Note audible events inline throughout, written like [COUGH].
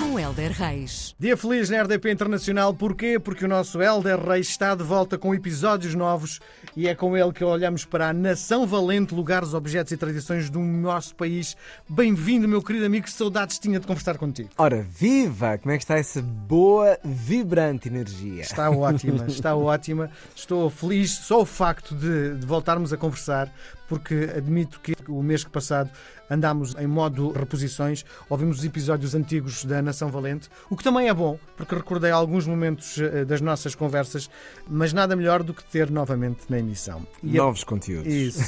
Com Helder Reis. Dia feliz na RDP Internacional. Porquê? Porque o nosso Helder Reis está de volta com episódios novos e é com ele que olhamos para a Nação Valente, lugares, objetos e tradições do nosso país. Bem-vindo, meu querido amigo. Que saudades tinha de conversar contigo. Ora, viva! Como é que está essa boa, vibrante energia? Está ótima, está [LAUGHS] ótima. Estou feliz só o facto de, de voltarmos a conversar, porque admito que o mês que passado andámos em modo reposições, ouvimos os episódios antigos da Nação Valente, o que também é bom, porque recordei alguns momentos eh, das nossas conversas, mas nada melhor do que ter novamente na emissão. E Novos a... conteúdos. Isso.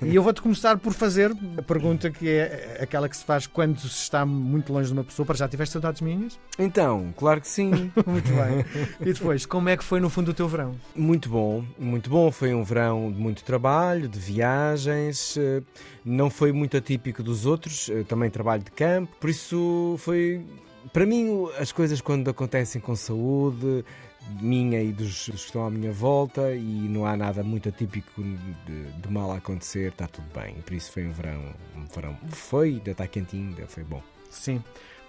e eu vou-te começar por fazer a pergunta que é aquela que se faz quando se está muito longe de uma pessoa. Para já tiveste saudades minhas? Então, claro que sim. [LAUGHS] muito bem. E depois, como é que foi no fundo o teu verão? Muito bom, muito bom. Foi um verão de muito trabalho, de viagens. Eh, não foi muito atípico dos outros, também trabalho de campo, por isso foi. Para mim, as coisas quando acontecem com saúde, minha e dos, dos, que estão à minha volta e não há nada muito atípico de, de, mal a acontecer, está tudo bem. Por isso foi um verão, um verão foi, ainda está quentinho, ainda foi bom. Sim.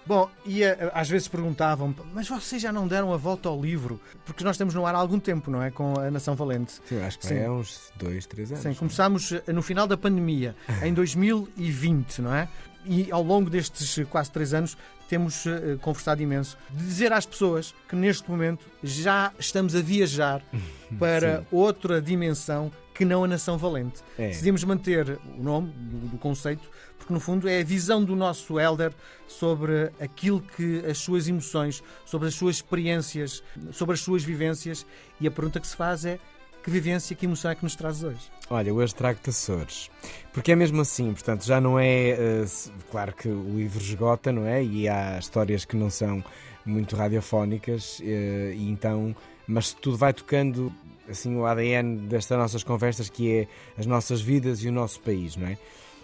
Bom, e eh, às vezes perguntavam mas vocês já não deram a volta ao livro? Porque nós estamos no ar há algum tempo, não é? Com a Nação Valente. Sim, acho que Sim. é uns dois, três anos. Sim, começámos eh, no final da pandemia, em [LAUGHS] 2020, não é? E ao longo destes quase três anos temos conversado imenso. De dizer às pessoas que neste momento já estamos a viajar [LAUGHS] para Sim. outra dimensão que não a Nação Valente. É. Decidimos manter o nome do, do, conceito, porque no fundo é a visão do nosso Elder sobre aquilo que as suas emoções, sobre as suas experiências, sobre as suas vivências. E a pergunta que se faz é: que vivência, que emoção é que nos traz hoje? Olha, hoje trago-te Açores. Porque é mesmo assim, portanto, já não é. Uh, claro que o livro esgota, não é? E há histórias que não são muito radiofónicas, uh, e então. Mas tudo vai tocando assim o ADN destas nossas conversas, que é as nossas vidas e o nosso país, não é?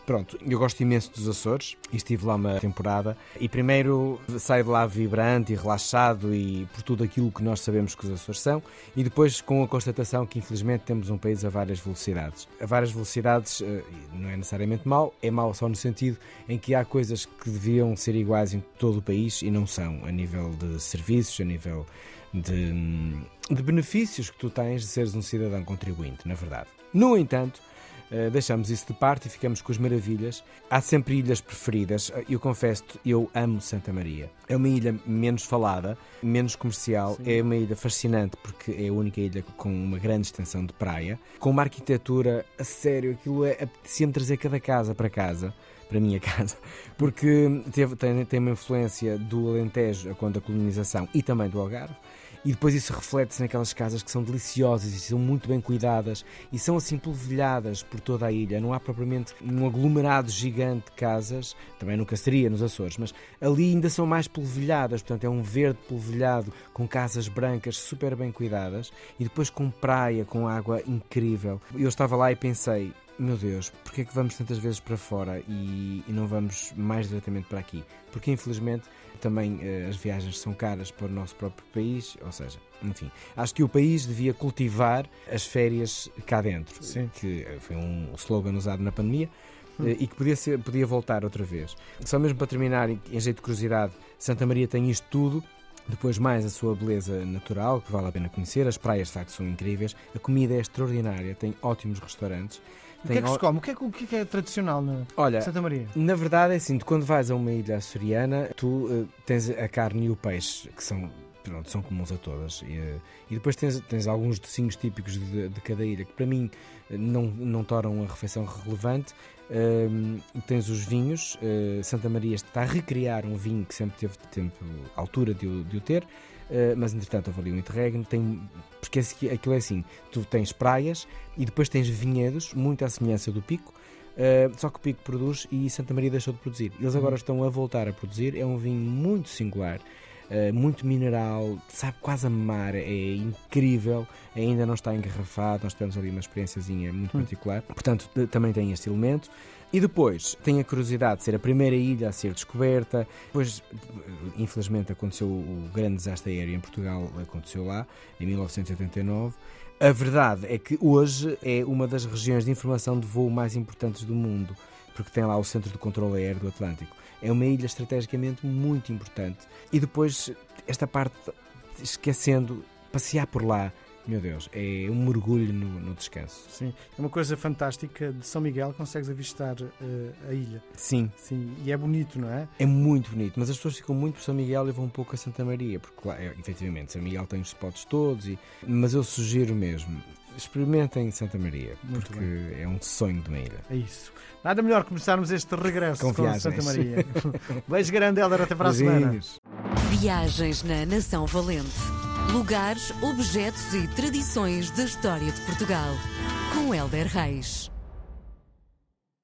Pronto, eu gosto imenso dos Açores e estive lá uma temporada e primeiro saio de lá vibrante e relaxado e por tudo aquilo que nós sabemos que os Açores são e depois com a constatação que infelizmente temos um país a várias velocidades. A várias velocidades eh, não é necessariamente mau, é mau só no sentido em que há coisas que deviam ser iguais em todo o país e não são, a nível de serviços, a nível de, de benefícios que tu tens de seres um cidadão contribuinte, na verdade. No entanto, Uh, deixamos isso de parte e ficamos com as maravilhas. Há sempre ilhas preferidas. Eu confesso, eu amo Santa Maria. É uma ilha menos falada, menos comercial. Sim. É uma ilha fascinante porque é a única ilha com uma grande extensão de praia, com uma arquitetura a sério. Aquilo é apetecia-me trazer cada casa para casa para a minha [LAUGHS] casa, porque teve, tem, tem uma influência do Alentejo quando a colonização e também do Algarve e depois isso reflete-se naquelas casas que são deliciosas e são muito bem cuidadas e são assim polvilhadas por toda a ilha. Não há propriamente um aglomerado gigante de casas, também nunca seria nos Açores, mas ali ainda são mais polvilhadas, portanto é um verde polvilhado com casas brancas super bem cuidadas e depois com praia, com água incrível. Eu estava lá e pensei, meu Deus, porquê é que vamos tantas vezes para fora e, e não vamos mais diretamente para aqui? Porque infelizmente também uh, as viagens são caras para o nosso próprio país, ou seja, enfim, acho que o país devia cultivar as férias cá dentro, Sim. que eh, foi um slogan usado na pandemia. Hum. Eh, e que podia, ser, podia voltar outra vez. Só mesmo para terminar, em jeito de curiosidade, Santa Maria tem isto tudo, depois, mais a sua beleza natural, que vale a pena conhecer. As praias, de facto, são incríveis. A comida é extraordinária, tem ótimos restaurantes. O que é que se come? O que é, o que, é, tradicional na Olha, Santa Maria? Na verdade é assim, quando vais a uma ilha açoriana, tu uh, tens a carne e o peixe, que são, pronto, são comuns a todas. E, uh, e depois tens, tens alguns docinhos típicos de, de, cada ilha, que para mim uh, não, não tornam a refeição relevante. Ehm, tens os vinhos, Santa Maria está a recriar um vinho que sempre teve tempo, altura de, de o ter. Uh, mas entretanto houve ali um interregno, tem, porque aquilo é assim, tu tens praias e depois tens vinhedos, muito à semelhança do Pico, uh, só que o Pico produz e Santa Maria deixou de produzir. Eles agora uhum. estão a voltar a produzir, é um vinho muito singular, uh, muito mineral, sabe quase a mar, é incrível, ainda não está engarrafado, nós tivemos ali uma experiênciazinha muito uhum. particular, portanto também tem este elemento. E depois tem a curiosidade de ser a primeira ilha a ser descoberta. Depois, infelizmente, aconteceu o grande desastre aéreo em Portugal, aconteceu lá, em 1989. A verdade é que hoje é uma das regiões de informação de voo mais importantes do mundo, porque tem lá o Centro de Controlo Aéreo do Atlântico. É uma ilha estrategicamente muito importante. E depois, esta parte, esquecendo, passear por lá meu Deus, é um mergulho no, no, descanso. Sim, é uma coisa fantástica. De São Miguel consegues avistar uh, a ilha. Sim. Sim. E é bonito, não é? É muito bonito, mas as pessoas ficam muito por São Miguel e vão um pouco a Santa Maria, porque lá, é, efetivamente, São Miguel tem os spots todos, e, mas eu sugiro mesmo. Experimentem Santa Maria, muito porque bem. é um sonho de uma ilha. É isso. Nada melhor começarmos este regresso com, com Santa Maria. [LAUGHS] Beijo grande, Helder, até para a semana. Viagens na Nação Valente. Lugares, objetos e tradições da história de Portugal. Com Helder Reis.